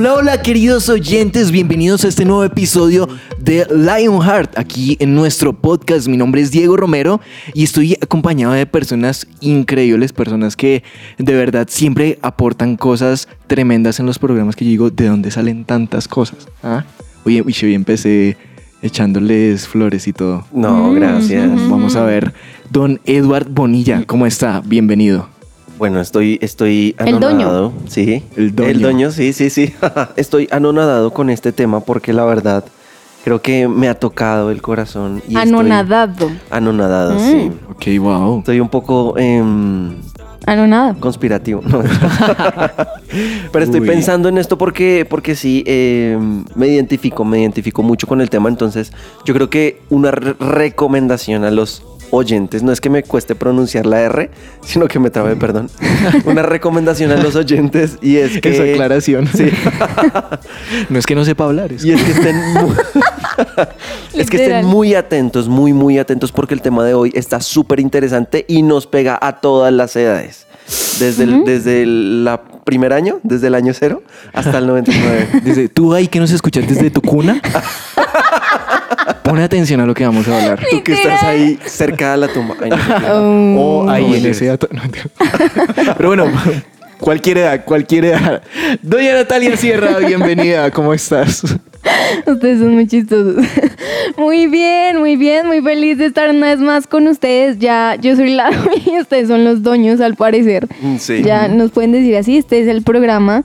Hola, hola queridos oyentes, bienvenidos a este nuevo episodio de Lionheart aquí en nuestro podcast. Mi nombre es Diego Romero y estoy acompañado de personas increíbles, personas que de verdad siempre aportan cosas tremendas en los programas que yo digo, ¿de dónde salen tantas cosas? ¿Ah? Oye, uy, hoy empecé echándoles flores y todo. No, gracias. Vamos a ver, don Edward Bonilla, ¿cómo está? Bienvenido. Bueno, estoy, estoy El doño. anonadado. Sí. El doño. El doño, sí, sí, sí. estoy anonadado con este tema porque la verdad creo que me ha tocado el corazón. y estoy Anonadado. Anonadado, Mm. sí. Ok, wow. Estoy un poco Anonado. conspirativo. No. Pero estoy Uy. pensando en esto porque, porque sí, em, me identifico, me identifico mucho con el tema. Entonces, yo creo que una re- recomendación a los oyentes, no es que me cueste pronunciar la R, sino que me trabe, perdón. Una recomendación a los oyentes y es que... Esa aclaración. Sí. no es que no sepa hablar, es Y es que estén muy, es que estén Literal. muy atentos, muy, muy atentos, porque el tema de hoy está súper interesante y nos pega a todas las edades. Desde el, desde el la primer año, desde el año cero, hasta el 99. Dice, tú ahí que nos escuchas desde tu cuna, pone atención a lo que vamos a hablar. Tú que estás ahí cerca de la tumba. Ay, no, Oh. O ahí no, en ese dato. Pero bueno, cualquier edad, cualquier edad. Doña Natalia Sierra, bienvenida, ¿cómo estás? Ustedes son muy chistosos. Muy bien, muy bien, muy feliz de estar una vez más con ustedes. Ya, yo soy la y ustedes son los doños al parecer. Mm, Sí. Ya nos pueden decir así, este es el programa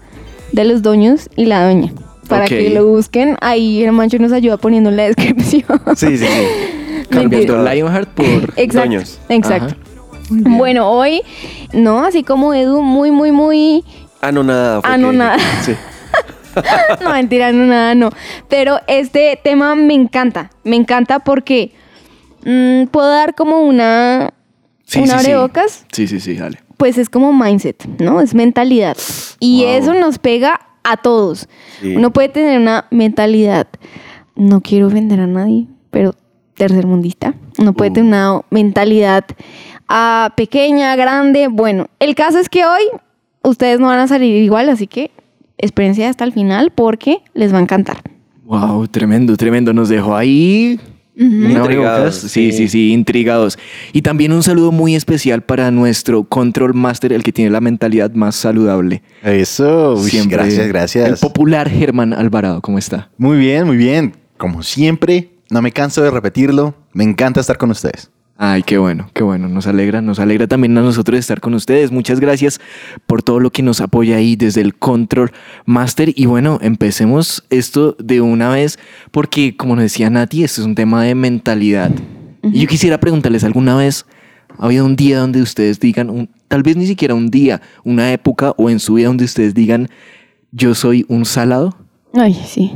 de los doños y la doña. Para que lo busquen, ahí el mancho nos ayuda poniendo en la descripción. Sí, sí, sí. Cambiando. Lionheart por... Exacto. Doños. Exacto. Bueno, hoy, no, así como Edu, muy, muy, muy Anonada. fue Anonada. Sí. no, mentira, no, nada, no. Pero este tema me encanta. Me encanta porque mm, puedo dar como una. Sí, una sí, sí. abrebocas. Sí, sí, sí, dale. Pues es como mindset, ¿no? Es mentalidad. Y Wow. eso nos pega a todos. Sí. Uno puede tener una mentalidad. No quiero ofender a nadie, pero tercermundista. Uno puede Uh. tener una mentalidad ah, pequeña, grande. Bueno, el caso es que hoy ustedes no van a salir igual, así que experiencia hasta el final porque les va a encantar. Wow, tremendo, tremendo. Nos dejó ahí. Una Intrigados. Sí, sí, sí. intrigados. Y también un saludo muy especial para nuestro Control Master, el que tiene la mentalidad más saludable. Eso, uy, Siempre. gracias, El gracias. popular Germán Alvarado, ¿cómo está? Muy bien, muy bien. Como siempre, no me canso de repetirlo. Me encanta estar con ustedes. Ay, qué bueno, qué bueno. Nos alegra, nos alegra también a nosotros estar con ustedes. Muchas gracias por todo lo que nos apoya ahí desde el Control Master. Y bueno, empecemos esto de una vez, porque como nos decía Nati, esto es un tema de mentalidad. Y yo quisiera preguntarles, ¿alguna vez ha habido un día donde ustedes digan, un- tal vez ni siquiera un día, una época o en su vida donde ustedes digan, yo soy un salado? Ay, sí,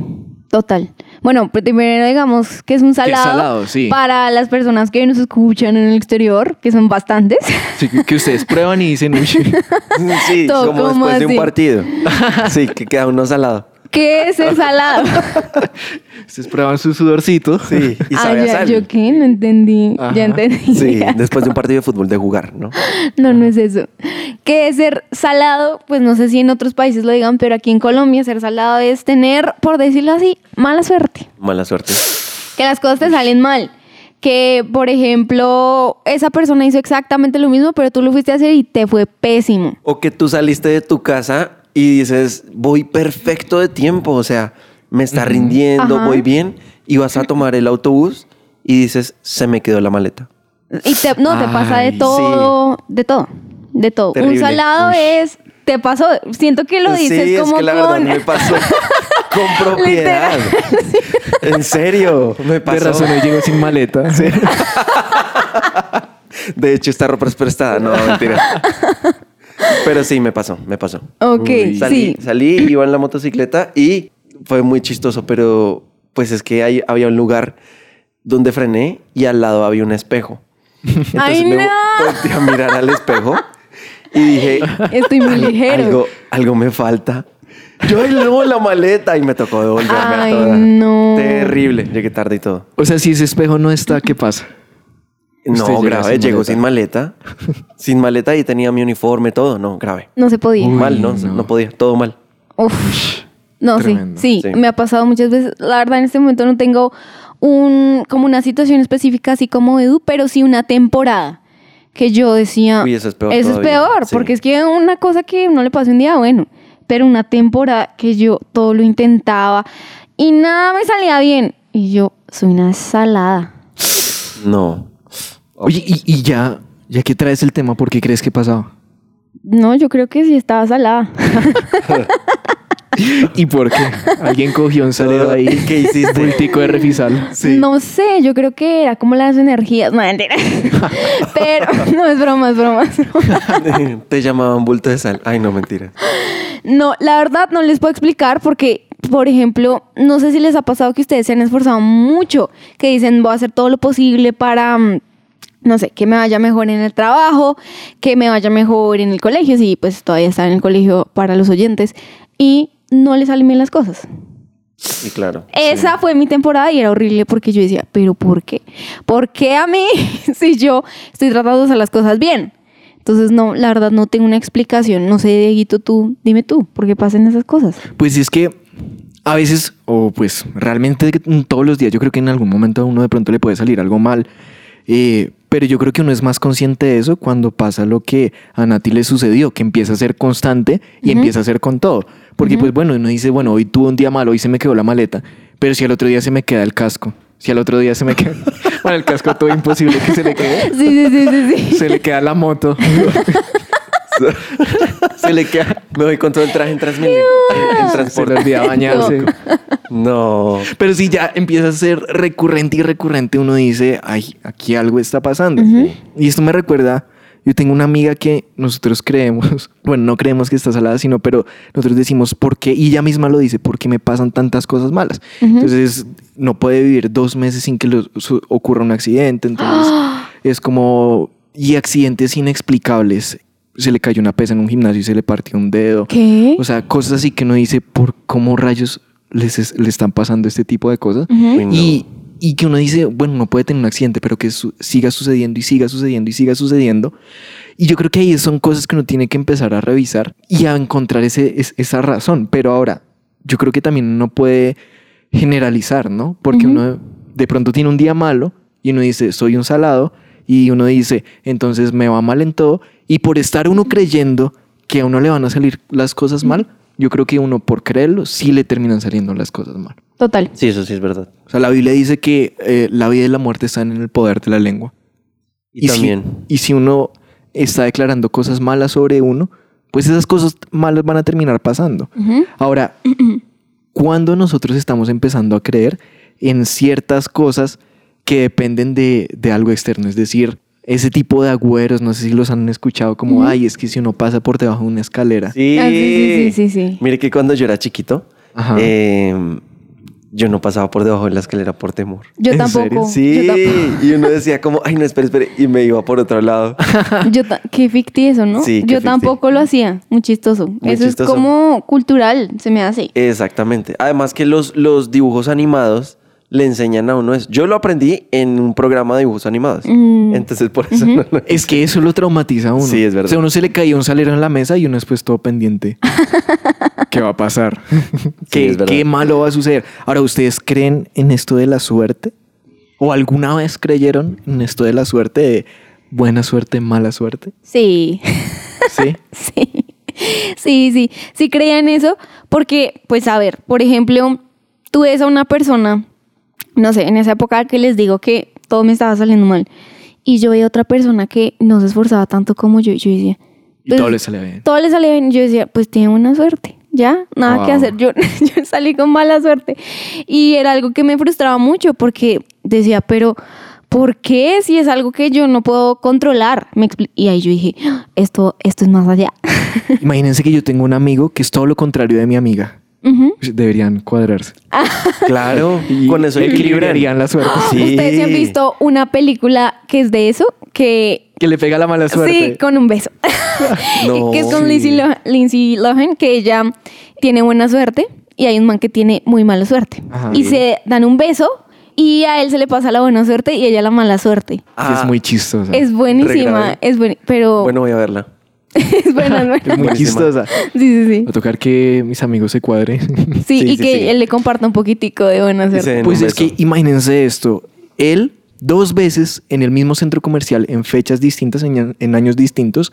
total. Bueno, pues primero digamos que es un salado, salado, sí. para las personas que nos escuchan en el exterior, que son bastantes. Sí, que- ustedes prueban y dicen, uy, Sí, como como después de un partido. Sí, que queda uno salado. ¿Qué es el salado? ustedes prueban su sudorcito. Sí, y ah, sabe a ya, sal. yo qué, no entendí. Ajá. Ya entendí. Sí, después de un partido de fútbol de jugar, ¿no? No, no es eso. ¿Qué es ser salado? Pues no sé si en otros países lo digan, pero aquí en Colombia ser salado es tener, por decirlo así, mala suerte. Mala suerte. Que las cosas te salen mal. Que, por ejemplo, esa persona hizo exactamente lo mismo, pero tú lo fuiste a hacer y te fue pésimo. O que tú saliste de tu casa y dices, voy perfecto de tiempo, o sea, me está rindiendo, Ajá. voy bien, y vas a tomar el autobús y dices, se me quedó la maleta. Y te, no, te pasa de todo, de todo, de todo. Un salado Uy. es, te pasó, siento que lo dices sí, como es que la verdad con... me pasó con propiedad. En serio, me De pasó. razón, hoy llego sin maleta. De hecho, esta ropa es prestada, no, mentira. Pero sí, me pasó, me pasó. Ok. Salí, sí. salí, iba en la motocicleta y fue muy chistoso, pero pues es que ahí había un lugar donde frené y al lado había un espejo. Entonces ¡Ay, me no! volteé a mirar al espejo y dije, Estoy muy ligero. algo, algo me falta. Yo no, la maleta y me tocó devolverme Ay, a toda. no. Terrible, llegué tarde y todo. O sea, si ese espejo no está, ¿qué pasa? No, grave, sin llegó maleta. sin maleta. sin maleta y tenía mi uniforme, todo. No, grave. No se podía. Uy, mal, no, no. no podía, todo mal. Uf. No, sí, sí, Sí. me ha pasado muchas veces. La verdad, en este momento no tengo un, como una situación específica así como Edu, pero sí una temporada que yo decía, Uy, eso es peor Eso es peor, Sí. porque es que una cosa que no le pasa un día, bueno, pero una temporada que yo todo lo intentaba y nada me salía bien. Y yo soy una salada. No. Oye, y, y ya, ya que traes el tema, ¿por qué crees que pasaba? No, yo creo que sí estaba salada. ¿Y por qué? Alguien cogió un salero ahí. ¿Qué hiciste? Bultico de refisal. No sé, yo creo que era como las energías. No, mentira. Pero no es broma, es broma. es broma. Te llamaban bulto de sal. Ay, no, mentira. No, la verdad no les puedo explicar porque, por ejemplo, no sé si les ha pasado que ustedes se han esforzado mucho, que dicen voy a hacer todo lo posible para, mm, no sé, que me vaya mejor en el trabajo, que me vaya mejor en el colegio, sí, pues todavía está en el colegio para los oyentes, y no les salen bien las cosas. Sí, claro. Esa fue mi temporada y era horrible porque yo decía, pero ¿por qué? ¿Por qué a mí si yo estoy tratando de hacer las cosas bien? Entonces, no, la verdad no tengo una explicación. No sé, Dieguito, tú, dime tú, ¿por qué pasan esas cosas? Pues es que a veces, o pues realmente todos los días, yo creo que en algún momento a uno de pronto le puede salir algo mal. eh, pero yo creo que uno es más consciente de eso cuando pasa lo que a Nati le sucedió, que empieza a ser constante y empieza a hacer con todo. Porque pues bueno, uno dice, bueno, hoy tuve un día malo, hoy se me quedó la maleta, pero si al otro día se me queda el casco, si al otro día se me queda... Bueno, el casco todo imposible que se le quede. Sí, sí, sí, sí, sí. Se le queda la moto. Se le queda. Me voy con todo el traje en Transmilenio. En, Se le transporte. olvida bañarse. No. Pero si ya empieza a ser recurrente y recurrente, uno dice, ay, aquí algo está pasando. Y esto me recuerda, yo tengo una amiga que nosotros creemos, bueno, no creemos que está salada, sino, pero nosotros decimos, ¿por qué? Y ella misma lo dice, ¿por qué me pasan tantas cosas malas? Entonces, no puede vivir dos meses sin que le ocurra un accidente. Entonces, es como, y accidentes inexplicables. Se le cayó una pesa en un gimnasio y se le partió un dedo. ¿Qué? O sea, cosas así que uno dice, ¿por cómo rayos les es- le están pasando este tipo de cosas? Y, y que uno dice, bueno, no puede tener un accidente, pero que su- siga sucediendo y siga sucediendo y siga sucediendo. Y yo creo que ahí son cosas que uno tiene que empezar a revisar y a encontrar ese, es- esa razón. Pero ahora, yo creo que también uno puede generalizar, ¿no? Porque uno de pronto tiene un día malo y uno dice, soy un salado. Y uno dice, entonces me va mal en todo. Y por estar uno creyendo que a uno le van a salir las cosas mal, yo creo que uno por creerlo sí le terminan saliendo las cosas mal. Total. Sí, eso sí es verdad. O sea, la Biblia dice que eh, la vida y la muerte están en el poder de la lengua. Y, si- también. y si uno está declarando cosas malas sobre uno, pues esas cosas malas van a terminar pasando. Ahora, cuando nosotros estamos empezando a creer en ciertas cosas que dependen de, de algo externo, es decir, ese tipo de agüeros, no sé si los han escuchado como, ay, es que si uno pasa por debajo de una escalera. Sí. Ah, sí, sí, sí, sí, sí. Mire que cuando yo era chiquito, Ajá. eh, yo no pasaba por debajo de la escalera por temor. Yo ¿En tampoco. Sí, Yo, tampoco. y uno decía como, ay, no, espere, espere, y me iba por otro lado. Yo qué ficti eso, ¿no? Sí, qué Yo ficti. tampoco lo hacía. Muy chistoso. Muy eso chistoso. es como cultural, se me hace. Exactamente. Además que los, los dibujos animados le enseñan a uno eso. Yo lo aprendí en un programa de dibujos animados. Mm. Entonces, por eso no lo Es que eso lo traumatiza a uno. Sí, es verdad. O sea, uno se le caía un salero en la mesa y uno después todo pendiente. ¿Qué va a pasar? ¿Qué, es verdad. qué malo va a suceder? Ahora, ¿ustedes creen en esto de la suerte? ¿O alguna vez creyeron en esto de la suerte de buena suerte, mala suerte? Sí. Sí. Sí, sí, sí, sí creía en eso, porque, pues, a ver, por ejemplo, tú ves a una persona, no sé, en esa época que les digo que todo me estaba saliendo mal, y yo veía otra persona que no se esforzaba tanto como yo, y yo decía, Y pues, todo le sale bien. todo le salía bien, y yo decía, pues tiene buena suerte, ya, nada que Wow. hacer, yo, yo salí con mala suerte, y era algo que me frustraba mucho, porque decía, pero... ¿Por qué? Si es algo que yo no puedo controlar. Me y ahí yo dije, "Ah, esto, esto es más allá. Imagínense que yo tengo un amigo que es todo lo contrario de mi amiga. Ujú. Deberían cuadrarse. Claro, Y con eso equilibrarían la suerte. Sí. ¿Ustedes se han visto una película que es de eso? Que Que le pega la mala suerte. Sí, con un beso. No. que es con Sí. Lindsay, Lo- Lindsay Lohan, que ella tiene buena suerte y hay un man que tiene muy mala suerte. Ajá. y se dan un beso y a él se le pasa la buena suerte y a ella la mala suerte. Sí, Ah, es muy chistosa. Es buenísima, es buen, pero Bueno, voy a verla. es buena, es buena. Es muy chistosa. Sí, sí, sí. Va a tocar que mis amigos se cuadren. Sí, Sí, y sí, que sí. él le comparta un poquitico de buena Y se suerte. den Pues es que imagínense esto. Él dos veces en el mismo centro comercial, en fechas distintas, en, en años distintos,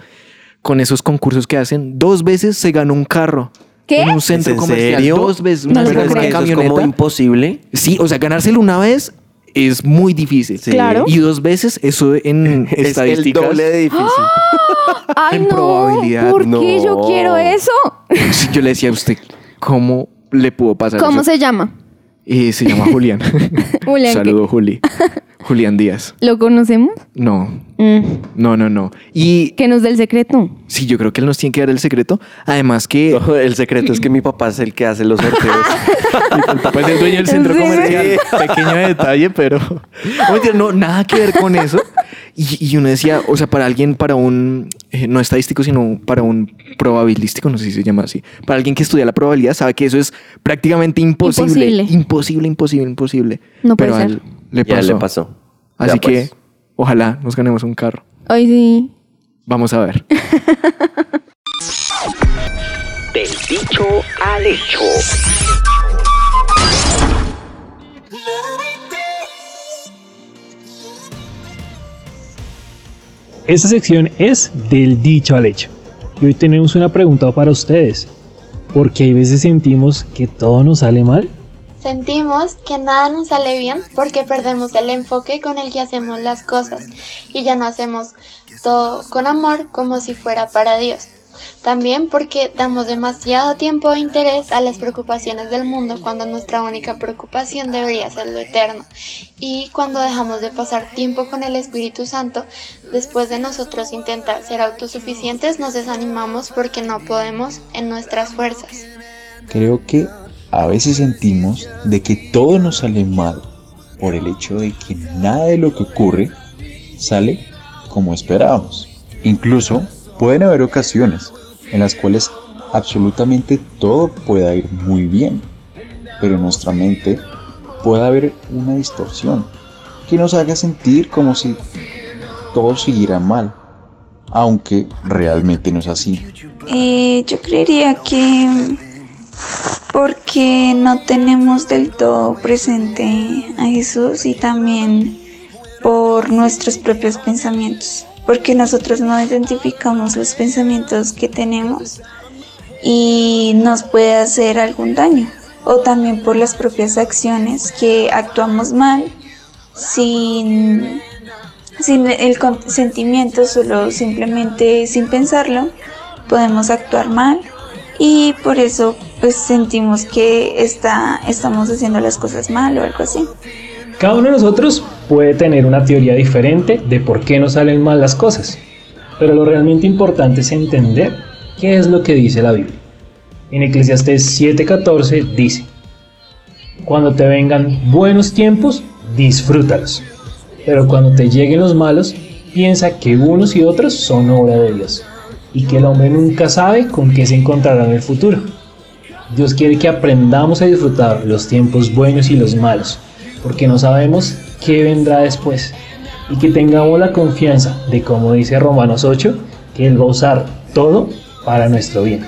con esos concursos que hacen, dos veces se ganó un carro. ¿Qué? En un centro ¿Es en comercial. serio? Dos veces. No Una vez Pero es que eso es como imposible. Sí, o sea, ganárselo una vez es muy difícil. Sí. Claro. Y dos veces, eso en Es el estadísticas. doble de difícil. Ay, en no, probabilidad, ¿por qué yo quiero eso? Sí, Yo le decía a usted, ¿cómo le pudo pasar ¿Cómo eso? se llama? Eh, se llama Julián. Julián. Saludo, Juli. Julián Díaz. ¿Lo conocemos? No, Mm, no, no, no. Y Que nos dé el secreto. sí, yo creo que él nos tiene que dar el secreto. Además que No, el secreto es que mi papá es el que hace los sorteos. el papá es el dueño del centro Sí. comercial. Pequeño detalle, pero No, nada que ver con eso. Y, y uno decía, o sea, para alguien, para un, eh, no estadístico, sino para un probabilístico, no sé si se llama así, para alguien que estudia la probabilidad, sabe que eso es prácticamente imposible. Imposible. Imposible, imposible, imposible. No puede pero a ser. él le Ya pasó. le pasó. Así Ya, pues. Ojalá nos ganemos un carro. Ay, sí. Vamos a ver. Del dicho al hecho. Esta sección es del dicho al hecho. Y hoy tenemos una pregunta para ustedes. Porque hay veces sentimos que todo nos sale mal. Sentimos que nada nos sale bien porque perdemos el enfoque con el que hacemos las cosas y ya no hacemos todo con amor como si fuera para Dios. También porque damos demasiado tiempo e interés a las preocupaciones del mundo cuando nuestra única preocupación debería ser lo eterno. Y cuando dejamos de pasar tiempo con el Espíritu Santo, después de nosotros intentar ser autosuficientes, nos desanimamos porque no podemos en nuestras fuerzas. Creo que a veces sentimos de que todo nos sale mal por el hecho de que nada de lo que ocurre sale como esperábamos. Incluso pueden haber ocasiones en las cuales absolutamente todo pueda ir muy bien, pero en nuestra mente puede haber una distorsión que nos haga sentir como si todo siguiera mal, aunque realmente no es así. Eh, yo creería que porque no tenemos del todo presente a Jesús y también por nuestros propios pensamientos, porque nosotros no identificamos los pensamientos que tenemos y nos puede hacer algún daño, o también por las propias acciones que actuamos mal sin sin el consentimiento, solo simplemente sin pensarlo, podemos actuar mal y por eso pues sentimos que está, estamos haciendo las cosas mal o algo así. Cada uno de nosotros puede tener una teoría diferente de por qué nos salen mal las cosas. Pero lo realmente importante es entender qué es lo que dice la Biblia. En Eclesiastés 7:14 dice, Cuando te vengan buenos tiempos, disfrútalos. Pero cuando te lleguen los malos, piensa que unos y otros son obra de Dios. Y que el hombre nunca sabe con qué se encontrará en el futuro. Dios quiere que aprendamos a disfrutar los tiempos buenos y los malos, porque no sabemos qué vendrá después. Y que tengamos la confianza de, como dice Romanos 8, que Él va a usar todo para nuestro bien.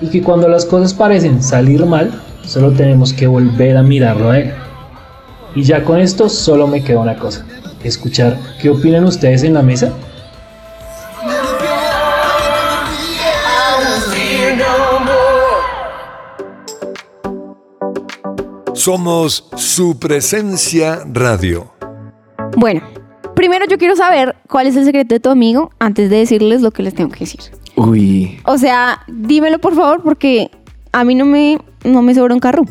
Y que cuando las cosas parecen salir mal, solo tenemos que volver a mirarlo a Él. Y ya con esto solo me queda una cosa, escuchar qué opinan ustedes en la mesa Somos su presencia radio. Bueno, primero yo quiero saber cuál es el secreto de tu amigo antes de decirles lo que les tengo que decir. Uy, O sea, dímelo por favor porque a mí no me, no me sobra un carro.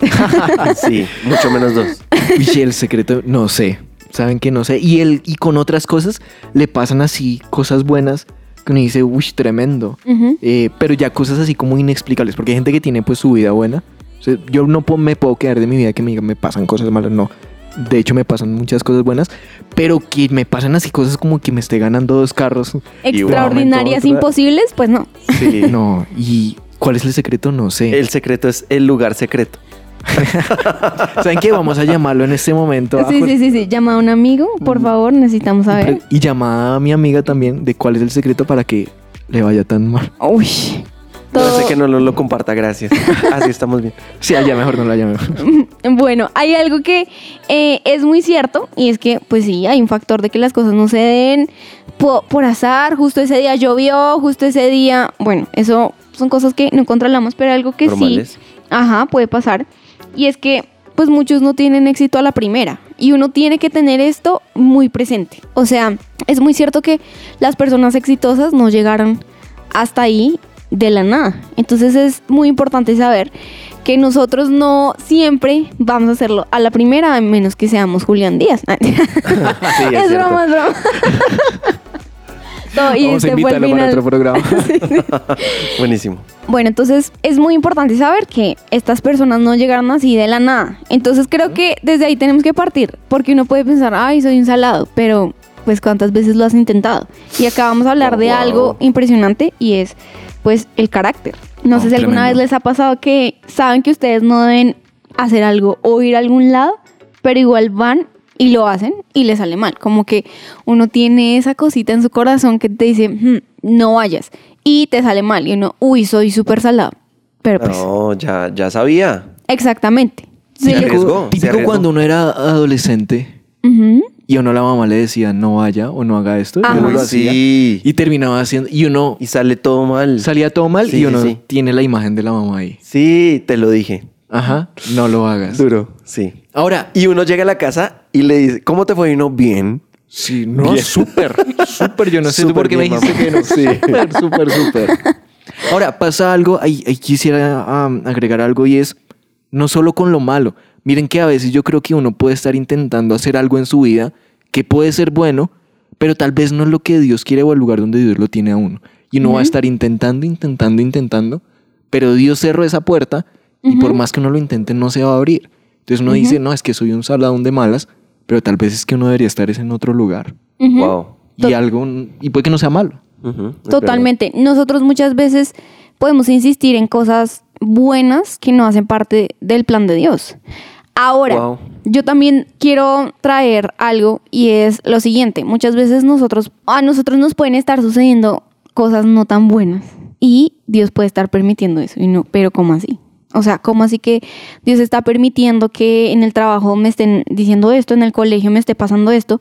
Sí, mucho menos dos. Uy, el secreto, no sé. Saben que no sé. Y él, y con otras cosas, le pasan así cosas buenas, que uno dice, uy, tremendo. Eh, pero ya cosas así como inexplicables, porque hay gente que tiene pues su vida buena. O sea, yo no me puedo quedar de mi vida que me digan me pasan cosas malas, no. De hecho me pasan muchas cosas buenas, pero que me pasan así cosas como que me esté ganando dos carros. Extraordinarias, imposibles, pues no. Sí. No, y ¿cuál es el secreto? No sé. El secreto es el lugar secreto. ¿Saben qué? Vamos a llamarlo en este momento. Sí, sí, sí, sí. Llama a un amigo, por favor, necesitamos saber. Y llamada a mi amiga también de cuál es el secreto para que le vaya tan mal. Uy. No Todo- sé que no lo, lo comparta, gracias. Así estamos bien. Sí, allá mejor no la llame. Bueno, hay algo que eh, es muy cierto y es que, pues sí, hay un factor de que las cosas no se den po- por, azar. Justo ese día llovió, justo ese día. Bueno, eso son cosas que no controlamos, pero algo que Normales. sí, ajá, puede pasar. Y es que, pues muchos no tienen éxito a la primera y uno tiene que tener esto muy presente. O sea, es muy cierto que las personas exitosas no llegaron hasta ahí de la nada. Entonces es muy importante saber que nosotros no siempre vamos a hacerlo a la primera, a menos que seamos Julián Díaz. Sí, es broma, es broma. No, y Vamos a invitarlo para otro programa. Buenísimo. Bueno, entonces es muy importante saber que estas personas no llegaron así de la nada. Entonces creo que desde ahí tenemos que partir, porque uno puede pensar, ay, soy un salado, pero pues cuántas veces lo has intentado. Y acá vamos a hablar Oh, de wow. algo impresionante y es pues el carácter. No Oh, sé si alguna tremendo. vez les ha pasado que saben que ustedes no deben hacer algo o ir a algún lado, pero igual van y lo hacen y les sale mal. Como que uno tiene esa cosita en su corazón que te dice, "Hmm, no vayas. Y te sale mal. Y uno, uy, soy súper salado. Pero pues, No, ya, ya sabía. exactamente. Se Sí. arriesgó, se Típico arriesgó. cuando uno era adolescente. Y uno la mamá le decía no vaya o no haga esto. y Ajá. uno lo Uy, hacía. sí. Y terminaba haciendo. Y uno Y sale todo mal. salía todo mal Sí, y uno sí. tiene la imagen de la mamá ahí. Sí, te lo dije. Ajá, no lo hagas. Duro. Sí. Ahora, Y uno llega a la casa y le dice, ¿cómo te fue? Y uno, bien. sí, no, súper, súper. Yo no sé por qué me dijiste mamá. que no. Súper, súper, súper. Ahora, pasa algo, ahí, ahí quisiera agregar algo y es, no solo con lo malo. Miren que a veces yo creo que uno puede estar intentando hacer algo en su vida que puede ser bueno, pero tal vez no es lo que Dios quiere o el lugar donde Dios lo tiene a uno. Y uno va a estar intentando, intentando, intentando, pero Dios cerró esa puerta y por más que uno lo intente no se va a abrir. Entonces uno dice, no, es que soy un saladón de malas, pero tal vez es que uno debería estar es en otro lugar. Wow. Y algo, y puede que no sea malo. Totalmente. Nosotros muchas veces podemos insistir en cosas buenas que no hacen parte del plan de Dios. Ahora, Wow. yo también quiero traer algo y es lo siguiente. Muchas veces nosotros, a nosotros nos pueden estar sucediendo cosas no tan buenas y Dios puede estar permitiendo eso. Y no, pero ¿cómo así? O sea, ¿cómo así que Dios está permitiendo que en el trabajo me estén diciendo esto, en el colegio me esté pasando esto?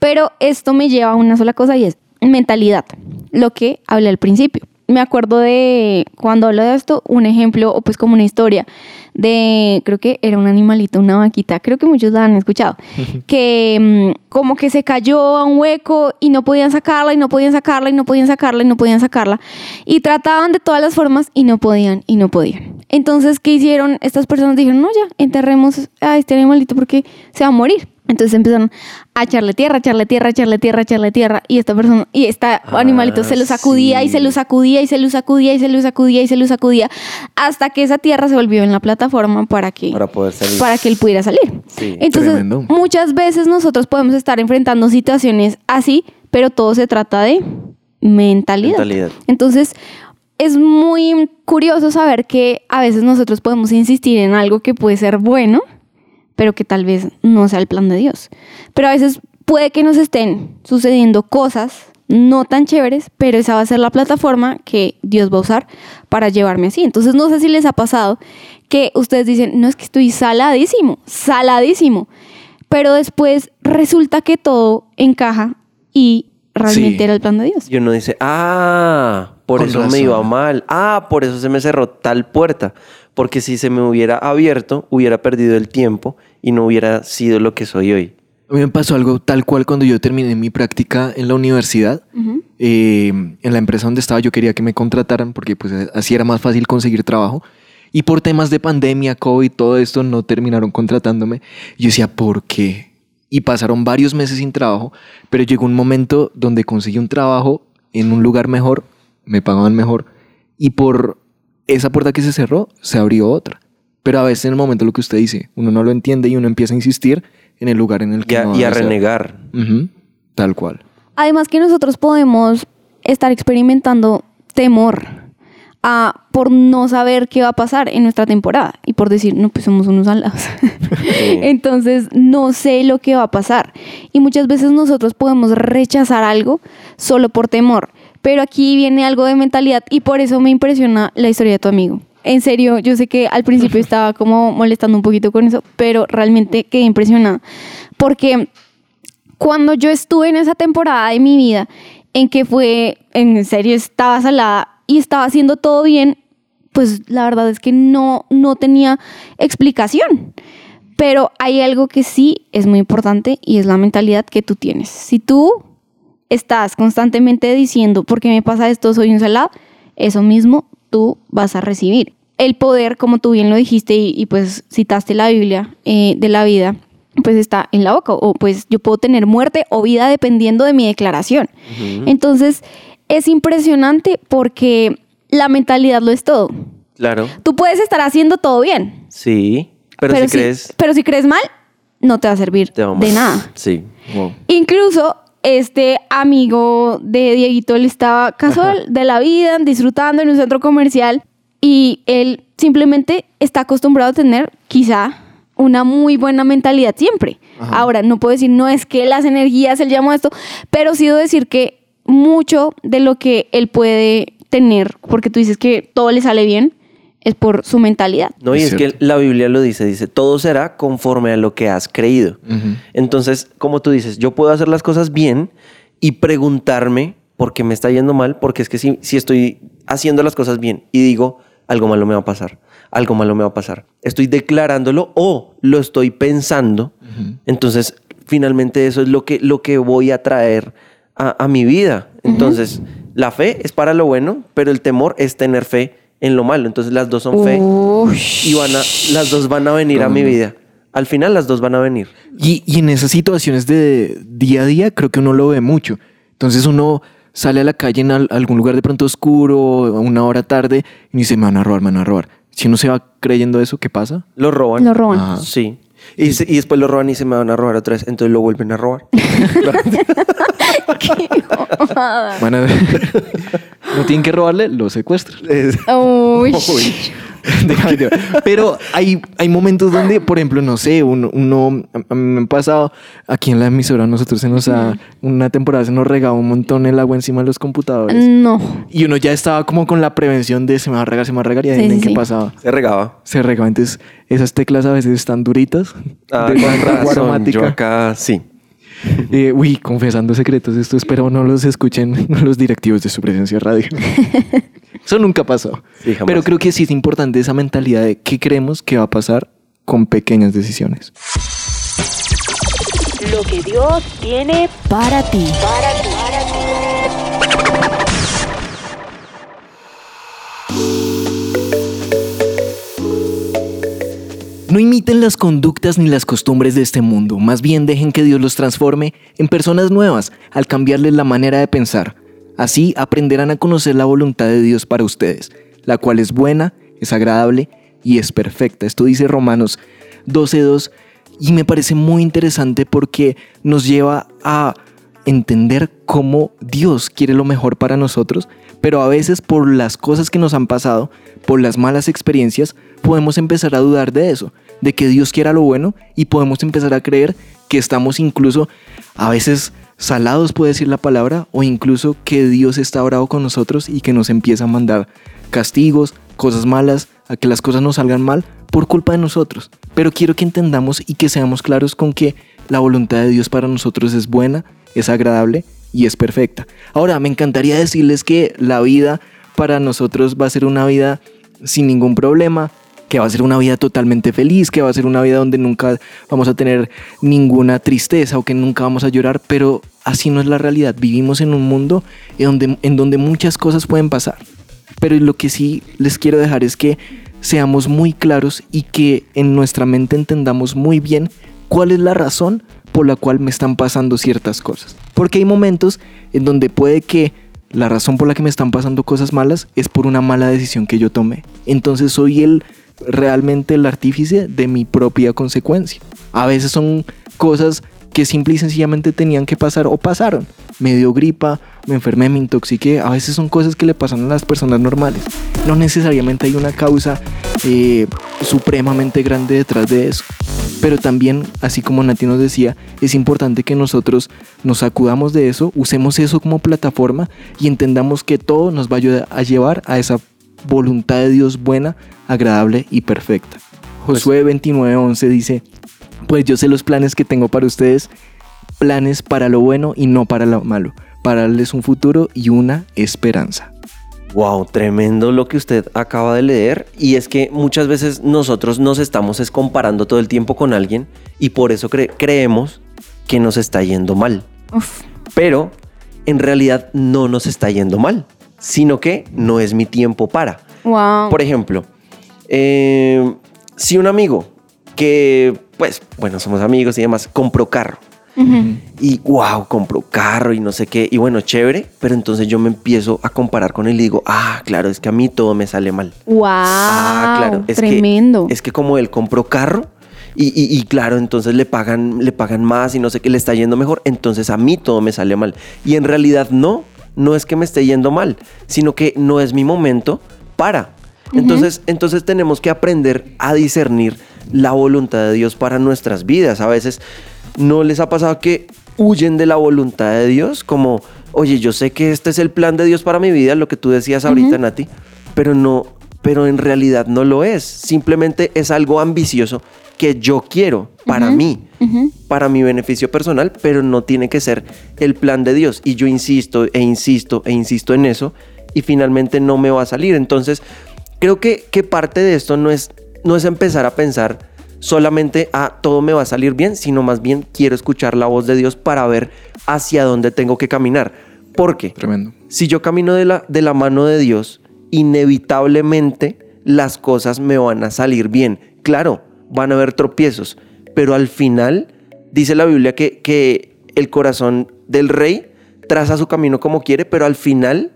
Pero esto me lleva a una sola cosa y es mentalidad, lo que hablé al principio. Me acuerdo de cuando hablo de esto, un ejemplo o pues como una historia de, creo que era un animalito, una vaquita, creo que muchos la han escuchado, que mm, como que se cayó a un hueco y no podían sacarla y no podían sacarla y no podían sacarla y no podían sacarla y trataban de todas las formas y no podían y no podían. Entonces, ¿qué hicieron? Estas personas dijeron, no, ya, enterremos a este animalito porque se va a morir. Entonces empezaron a echarle tierra, echarle tierra, echarle tierra, echarle tierra. Y esta persona, y este animalito se lo sacudía y se lo sacudía y se lo sacudía y se lo sacudía y se lo sacudía hasta que esa tierra se volvió en la plataforma para que, Para poder salir. para que él pudiera salir. Sí. Entonces, Tremendo. muchas veces nosotros podemos estar enfrentando situaciones así, pero todo se trata de mentalidad. Mentalidad. Entonces, es muy curioso saber que a veces nosotros podemos insistir en algo que puede ser bueno, pero que tal vez no sea el plan de Dios. Pero a veces puede que nos estén sucediendo cosas no tan chéveres, pero esa va a ser la plataforma que Dios va a usar para llevarme así. Entonces no sé si les ha pasado que ustedes dicen, no es que estoy saladísimo, saladísimo, pero después resulta que todo encaja y realmente Sí. era el plan de Dios. Y uno dice, ah, por Con eso razón. me iba mal. Ah, por eso se me cerró tal puerta. Porque si se me hubiera abierto, hubiera perdido el tiempo y no hubiera sido lo que soy hoy. A mí me pasó algo tal cual cuando yo terminé mi práctica en la universidad. Eh, en la empresa donde estaba yo quería que me contrataran porque pues así era más fácil conseguir trabajo. Y por temas de pandemia, COVID, todo esto, no terminaron contratándome. Yo decía, ¿por qué? Y pasaron varios meses sin trabajo, pero llegó un momento donde conseguí un trabajo en un lugar mejor, me pagaban mejor y por esa puerta que se cerró, se abrió otra. Pero a veces en el momento lo que usted dice, uno no lo entiende y uno empieza a insistir en el lugar en el que Y a, no y a debe ser. renegar. Tal cual. Además que nosotros podemos estar experimentando temor a, por no saber qué va a pasar en nuestra temporada y por decir, no, pues somos unos alados. Entonces no sé lo que va a pasar. Y muchas veces nosotros podemos rechazar algo solo por temor. Pero aquí viene algo de mentalidad y por eso me impresiona la historia de tu amigo. En serio, yo sé que al principio estaba como molestando un poquito con eso, pero realmente quedé impresionada. Porque cuando yo estuve en esa temporada de mi vida en que fue, en serio, estaba salada y estaba haciendo todo bien, pues la verdad es que no, no tenía explicación. Pero hay algo que sí es muy importante y es la mentalidad que tú tienes. Si tú estás constantemente diciendo, ¿por qué me pasa esto? Soy un salado, eso mismo tú vas a recibir. El poder, como tú bien lo dijiste y, y pues citaste la Biblia eh, de la vida, pues está en la boca. O pues yo puedo tener muerte o vida dependiendo de mi declaración. Entonces, es impresionante porque la mentalidad lo es todo. Claro. Tú puedes estar haciendo todo bien, Sí. Pero, si crees. pero si crees mal, no te va a servir de nada. Sí. Incluso este amigo de Dieguito, él estaba casual de la vida, disfrutando en un centro comercial y él simplemente está acostumbrado a tener quizá una muy buena mentalidad siempre. Ahora, no puedo decir, no es que las energías, él llamó esto, pero sí debo decir que mucho de lo que él puede tener, porque tú dices que todo le sale bien, es por su mentalidad. No, y es, que la Biblia lo dice, dice, todo será conforme a lo que has creído. Entonces, como tú dices, yo puedo hacer las cosas bien y preguntarme por qué me está yendo mal, porque es que si, si estoy haciendo las cosas bien y digo, algo malo me va a pasar, algo malo me va a pasar, estoy declarándolo o lo estoy pensando, entonces finalmente eso es lo que, lo que voy a traer a, a mi vida. Entonces, la fe es para lo bueno, pero el temor es tener fe en lo malo. Entonces las dos son fe y van a, las dos van a venir a mi vida. Al final las dos van a venir. Y, y en esas situaciones de día a día creo que uno lo ve mucho. Entonces uno sale a la calle en al- algún lugar de pronto oscuro, una hora tarde, y dice, me van a robar, me van a robar. Si uno se va creyendo eso, ¿qué pasa? Lo roban. Lo roban. Ajá. Sí. Y, se- y después lo roban y se me van a robar otra vez. Entonces lo vuelven a robar. Van a- no tienen que robarle, lo secuestran. Uy. Te- Pero hay, hay momentos donde, por ejemplo, no sé, uno, uno a a mí me ha pasado aquí en la emisora, nosotros se nos ha, una temporada se nos regaba un montón el agua encima de los computadores. No. Y uno ya estaba como con la prevención de se me va a regar, se me va a regar, y Sí, adivinen sí, qué sí. pasaba. Se regaba. Se regaba. Entonces, esas teclas a veces están duritas. Ah, de aromática. Yo acá sí. Eh, uy, confesando secretos, esto espero no los escuchen los directivos de su presencia radio. Eso nunca pasó. Sí, jamás. Pero creo que sí es importante esa mentalidad de qué creemos que va a pasar con pequeñas decisiones. Lo que Dios tiene Para ti. para ti. No imiten las conductas ni las costumbres de este mundo, más bien dejen que Dios los transforme en personas nuevas al cambiarles la manera de pensar. Así aprenderán a conocer la voluntad de Dios para ustedes, la cual es buena, es agradable y es perfecta. Esto dice Romanos 12.2 y me parece muy interesante porque nos lleva a entender cómo Dios quiere lo mejor para nosotros, pero a veces por las cosas que nos han pasado, por las malas experiencias, podemos empezar a dudar de eso, de que Dios quiera lo bueno y podemos empezar a creer que estamos incluso a veces salados, puede decir la palabra, o incluso que Dios está bravo con nosotros y que nos empieza a mandar castigos, cosas malas, a que las cosas nos salgan mal por culpa de nosotros. Pero quiero que entendamos y que seamos claros con que la voluntad de Dios para nosotros es buena, es agradable y es perfecta. Ahora, me encantaría decirles que la vida para nosotros va a ser una vida sin ningún problema, que va a ser una vida totalmente feliz, que va a ser una vida donde nunca vamos a tener ninguna tristeza o que nunca vamos a llorar, pero así no es la realidad. Vivimos en un mundo en donde, en donde muchas cosas pueden pasar. Pero lo que sí les quiero dejar es que seamos muy claros y que en nuestra mente entendamos muy bien cuál es la razón por la cual me están pasando ciertas cosas. Porque hay momentos en donde puede que la razón por la que me están pasando cosas malas es por una mala decisión que yo tomé. Entonces soy el realmente el artífice de mi propia consecuencia. A veces son cosas que simple y sencillamente tenían que pasar o pasaron. Me dio gripa, me enfermé, me intoxiqué. A veces son cosas que le pasan a las personas normales. No necesariamente hay una causa eh, supremamente grande detrás de eso. Pero también, así como Nati nos decía, es importante que nosotros nos acudamos de eso, usemos eso como plataforma y entendamos que todo nos va a ayudar a llevar a esa voluntad de Dios buena, agradable y perfecta. Josué 29:11 dice, pues yo sé los planes que tengo para ustedes, planes para lo bueno y no para lo malo, para darles un futuro y una esperanza. Wow, tremendo lo que usted acaba de leer. Y es que muchas veces nosotros nos estamos es comparando todo el tiempo con alguien y por eso cre- creemos que nos está yendo mal. Uf. Pero en realidad no nos está yendo mal, sino que no es mi tiempo para. Wow. Por ejemplo, eh, si un amigo que, pues, bueno, somos amigos y demás, compró carro. Y wow, compró carro y no sé qué. Y bueno, chévere. Pero entonces yo me empiezo a comparar con él y digo, ah, claro, es que a mí todo me sale mal. Wow. Ah, claro. Es tremendo. Que, es que como él compró carro y, y- y claro, entonces le pagan, le pagan más y no sé qué, le está yendo mejor. Entonces a mí todo me sale mal. Y en realidad no, no es que me esté yendo mal, sino que no es mi momento para. Entonces, entonces tenemos que aprender a discernir la voluntad de Dios para nuestras vidas. A veces no les ha pasado que huyen de la voluntad de Dios, como, oye, yo sé que este es el plan de Dios para mi vida, lo que tú decías ahorita, Nati, pero no, pero en realidad no lo es. Simplemente es algo ambicioso que yo quiero para mí, para mi beneficio personal, pero no tiene que ser el plan de Dios. Y yo insisto e insisto e insisto en eso y finalmente no me va a salir. Entonces, creo que, que parte de esto no es, no es empezar a pensar solamente a todo me va a salir bien, sino más bien quiero escuchar la voz de Dios para ver hacia dónde tengo que caminar. Porque Tremendo. si yo camino de la, de la mano de Dios, inevitablemente las cosas me van a salir bien. Claro, van a haber tropiezos, pero al final dice la Biblia que, que el corazón del rey traza su camino como quiere, pero al final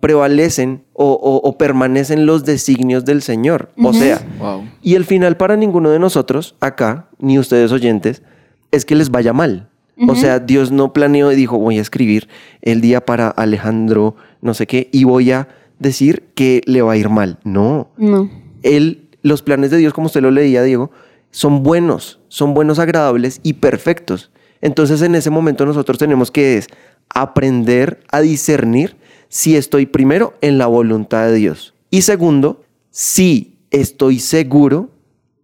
prevalecen o, o- o permanecen los designios del Señor. O sea, Wow. y el final para ninguno de nosotros, acá, ni ustedes oyentes, es que les vaya mal. O sea, Dios no planeó y dijo, voy a escribir el día para Alejandro, no sé qué, y voy a decir que le va a ir mal. No. No. Él, los planes de Dios, como usted lo leía, Diego, son buenos, son buenos, agradables y perfectos. Entonces, en ese momento nosotros tenemos que es aprender a discernir si estoy primero en la voluntad de Dios. Y segundo, si estoy seguro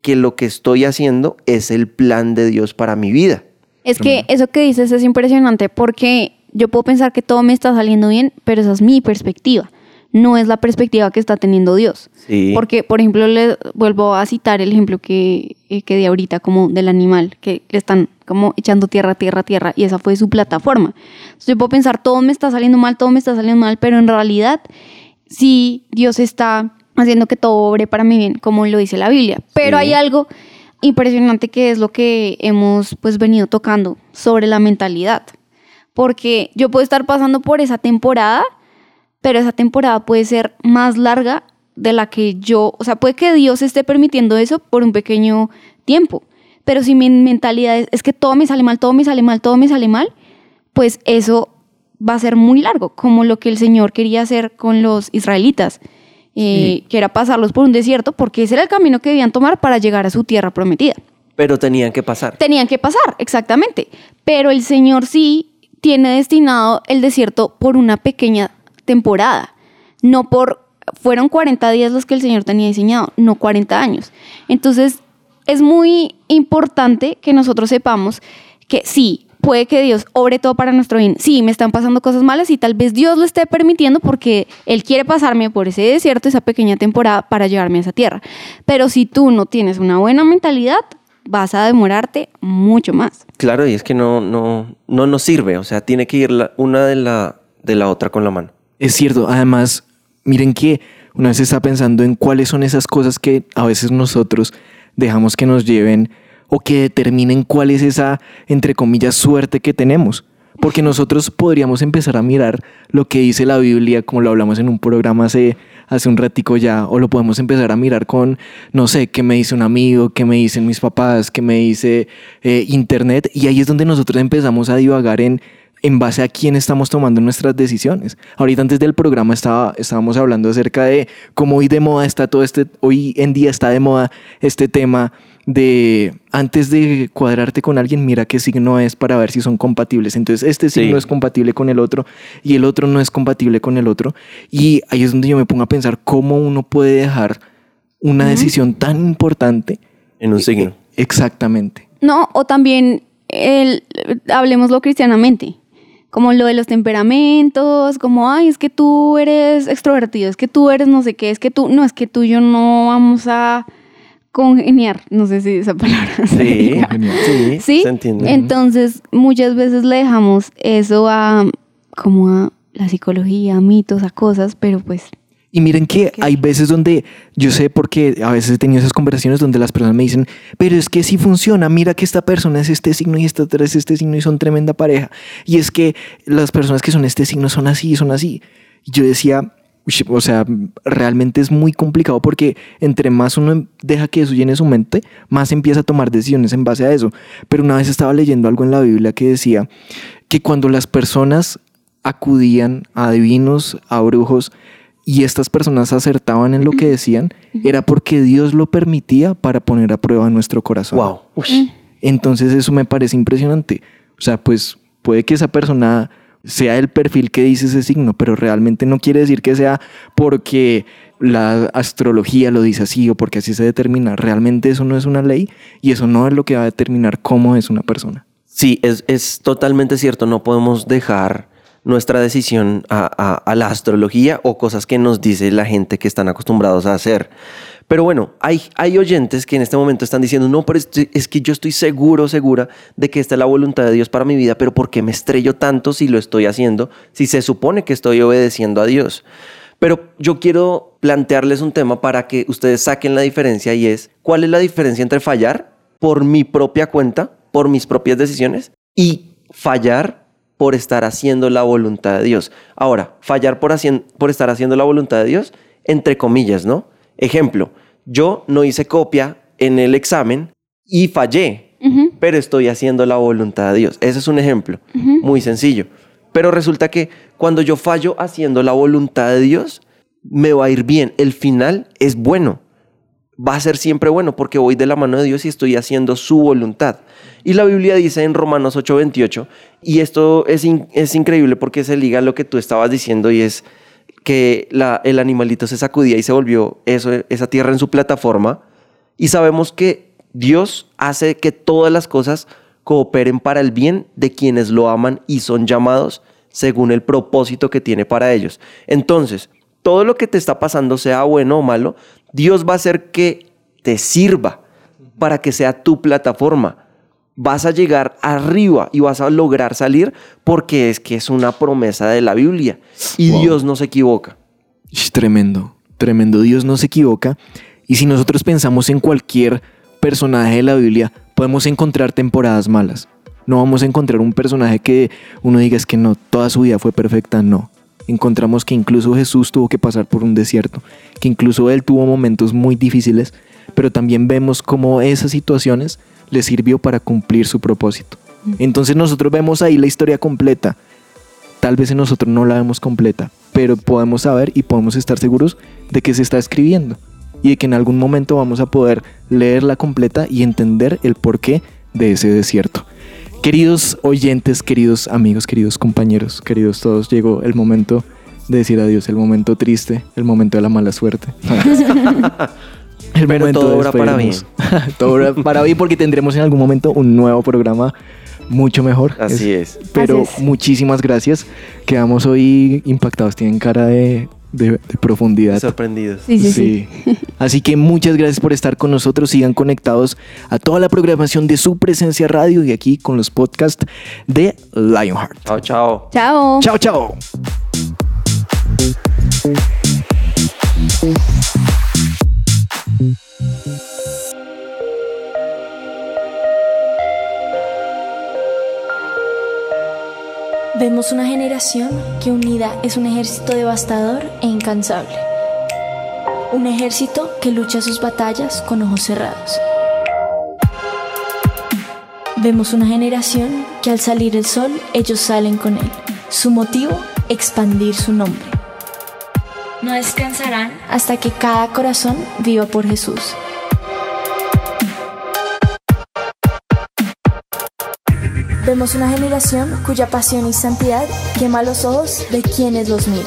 que lo que estoy haciendo es el plan de Dios para mi vida. Es que eso que dices es impresionante porque yo puedo pensar que todo me está saliendo bien, pero esa es mi perspectiva. No es la perspectiva que está teniendo Dios. Sí. Porque, por ejemplo, le vuelvo a citar el ejemplo que, eh, que di ahorita, como del animal, que le están como echando tierra, tierra, tierra, y esa fue su plataforma. Entonces yo puedo pensar, todo me está saliendo mal, todo me está saliendo mal, pero en realidad, sí, Dios está haciendo que todo obre para mi bien, como lo dice la Biblia. Pero Sí. hay algo impresionante que es lo que hemos pues venido tocando sobre la mentalidad. Porque yo puedo estar pasando por esa temporada, pero esa temporada puede ser más larga de la que yo, o sea, puede que Dios esté permitiendo eso por un pequeño tiempo, pero si mi mentalidad es, es que todo me sale mal, todo me sale mal, todo me sale mal, pues eso va a ser muy largo, como lo que el Señor quería hacer con los israelitas, eh, que era pasarlos por un desierto, porque ese era el camino que debían tomar para llegar a su tierra prometida. Pero tenían que pasar. Tenían que pasar, exactamente. Pero el Señor sí tiene destinado el desierto por una pequeña temporada. No por, fueron 40 días los que el Señor tenía diseñado, no 40 años. Entonces, es muy importante que nosotros sepamos que sí, puede que Dios obre todo para nuestro bien. Sí, me están pasando cosas malas y tal vez Dios lo esté permitiendo porque Él quiere pasarme por ese desierto, esa pequeña temporada para llevarme a esa tierra. Pero si tú no tienes una buena mentalidad, vas a demorarte mucho más. Claro, y es que no, no, no nos sirve. O sea, tiene que ir una de la, de la otra con la mano. Es cierto, además, miren que una vez está pensando en cuáles son esas cosas que a veces nosotros dejamos que nos lleven o que determinen cuál es esa, entre comillas, suerte que tenemos. Porque nosotros podríamos empezar a mirar lo que dice la Biblia, como lo hablamos en un programa hace, hace un ratico ya, o lo podemos empezar a mirar con, no sé, qué me dice un amigo, qué me dicen mis papás, qué me dice eh, Internet, y ahí es donde nosotros empezamos a divagar en en base a quién estamos tomando nuestras decisiones. Ahorita antes del programa estaba, estábamos hablando acerca de cómo hoy de moda está todo este, hoy en día está de moda este tema de antes de cuadrarte con alguien, mira qué signo es para ver si son compatibles. Entonces, este signo Sí. es compatible con el otro y el otro no es compatible con el otro. Y ahí es donde yo me pongo a pensar cómo uno puede dejar una decisión tan importante En un signo. exactamente. No, o también el, hablemoslo cristianamente, como lo de los temperamentos, como, ay, es que tú eres extrovertido, es que tú eres no sé qué, es que tú, no, es que tú y yo no vamos a congeniar, no sé si esa palabra. se Sí, sí, ¿Sí? se entiende. Entonces, muchas veces le dejamos eso a, como a la psicología, a mitos, a cosas, pero pues Y miren que hay veces donde yo sé porque a veces he tenido esas conversaciones donde las personas me dicen, pero es que sí funciona, mira que esta persona es este signo y esta otra es este signo y son tremenda pareja. Y es que las personas que son este signo son así y son así. Y yo decía, "Ush, o sea, realmente es muy complicado porque entre más uno deja que eso llene su mente, más empieza a tomar decisiones en base a eso. Pero una vez estaba leyendo algo en la Biblia que decía que cuando las personas acudían a adivinos, a brujos, y estas personas acertaban en lo que decían, era porque Dios lo permitía para poner a prueba nuestro corazón. Wow. Entonces eso me parece impresionante. O sea, pues puede que esa persona sea el perfil que dice ese signo, pero realmente no quiere decir que sea porque la astrología lo dice así o porque así se determina. Realmente eso no es una ley y eso no es lo que va a determinar cómo es una persona. Sí, es, es totalmente cierto. No podemos dejar nuestra decisión a, la astrología o cosas que nos dice la gente que están acostumbrados a hacer. Pero bueno, hay, hay oyentes que en este momento están diciendo, no, pero es, es que yo estoy seguro, segura de que esta es la voluntad de Dios para mi vida, pero ¿por qué me estrello tanto si lo estoy haciendo? Si se supone que estoy obedeciendo a Dios. Pero yo quiero plantearles un tema para que ustedes saquen la diferencia y es, ¿cuál es la diferencia entre fallar por mi propia cuenta, por mis propias decisiones y fallar por estar haciendo la voluntad de Dios? Ahora, fallar por, por estar haciendo la voluntad de Dios, entre comillas, ¿no? Ejemplo, yo no hice copia en el examen y fallé, pero estoy haciendo la voluntad de Dios. Ese es un ejemplo muy sencillo. Pero resulta que cuando yo fallo haciendo la voluntad de Dios, me va a ir bien. El final es bueno. Va a ser siempre bueno porque voy de la mano de Dios y estoy haciendo su voluntad. Y la Biblia dice en Romanos 8:28, y esto es, in- es increíble porque se liga a lo que tú estabas diciendo y es que la- el animalito se sacudía y se volvió eso, esa tierra en su plataforma. Y sabemos que Dios hace que todas las cosas cooperen para el bien de quienes lo aman y son llamados según el propósito que tiene para ellos. Entonces, todo lo que te está pasando, sea bueno o malo, Dios va a hacer que te sirva para que sea tu plataforma. Vas a llegar arriba y vas a lograr salir porque es que es una promesa de la Biblia y Wow. Dios no se equivoca. Tremendo, tremendo. Dios no se equivoca. Y si nosotros pensamos en cualquier personaje de la Biblia, podemos encontrar temporadas malas. No vamos a encontrar un personaje que uno diga es que no, toda su vida fue perfecta. No. Encontramos que incluso Jesús tuvo que pasar por un desierto, que incluso él tuvo momentos muy difíciles, pero también vemos cómo esas situaciones le sirvió para cumplir su propósito. Entonces nosotros vemos ahí la historia completa. Tal vez en nosotros no la vemos completa, pero podemos saber y podemos estar seguros de que se está escribiendo y de que en algún momento vamos a poder leerla completa y entender el porqué de ese desierto. Queridos oyentes, queridos amigos, queridos compañeros, queridos todos, llegó el momento de decir adiós, el momento triste, el momento de la mala suerte. El Pero momento todo obra para despedirnos. todo obra para bien porque tendremos en algún momento un nuevo programa mucho mejor. Así es. Pero Así es. muchísimas gracias. Quedamos hoy impactados, tienen cara de, de- de profundidad. Sorprendidos. Sí, sí, sí. Así que muchas gracias por estar con nosotros. Sigan conectados a toda la programación de su presencia radio y aquí con los podcasts de Lionheart. Chao, chao. Chao. Chao, chao. Generación que unida es un ejército devastador e incansable. Un ejército que lucha sus batallas con ojos cerrados. Vemos una generación que al salir el sol ellos salen con él. Su motivo, expandir su nombre. No descansarán hasta que cada corazón viva por Jesús. Vemos una generación cuya pasión y santidad quema los ojos de quienes los miran.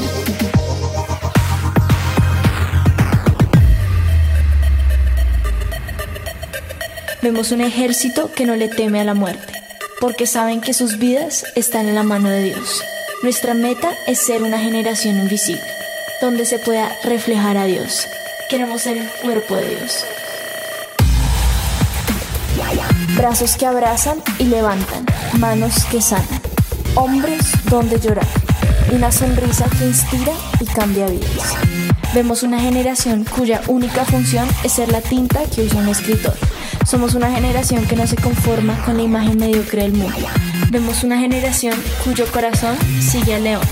Vemos un ejército que no le teme a la muerte, porque saben que sus vidas están en la mano de Dios. Nuestra meta es ser una generación invisible, donde se pueda reflejar a Dios. Queremos ser el cuerpo de Dios. Brazos que abrazan y levantan, manos que sanan, hombros donde llorar, una sonrisa que inspira y cambia vidas. Vemos una generación cuya única función es ser la tinta que usa un escritor. Somos una generación que no se conforma con la imagen mediocre del mundo. Vemos una generación cuyo corazón sigue al león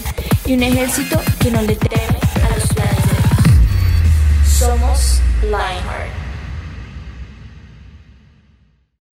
y un ejército que no le teme somos Lionheart.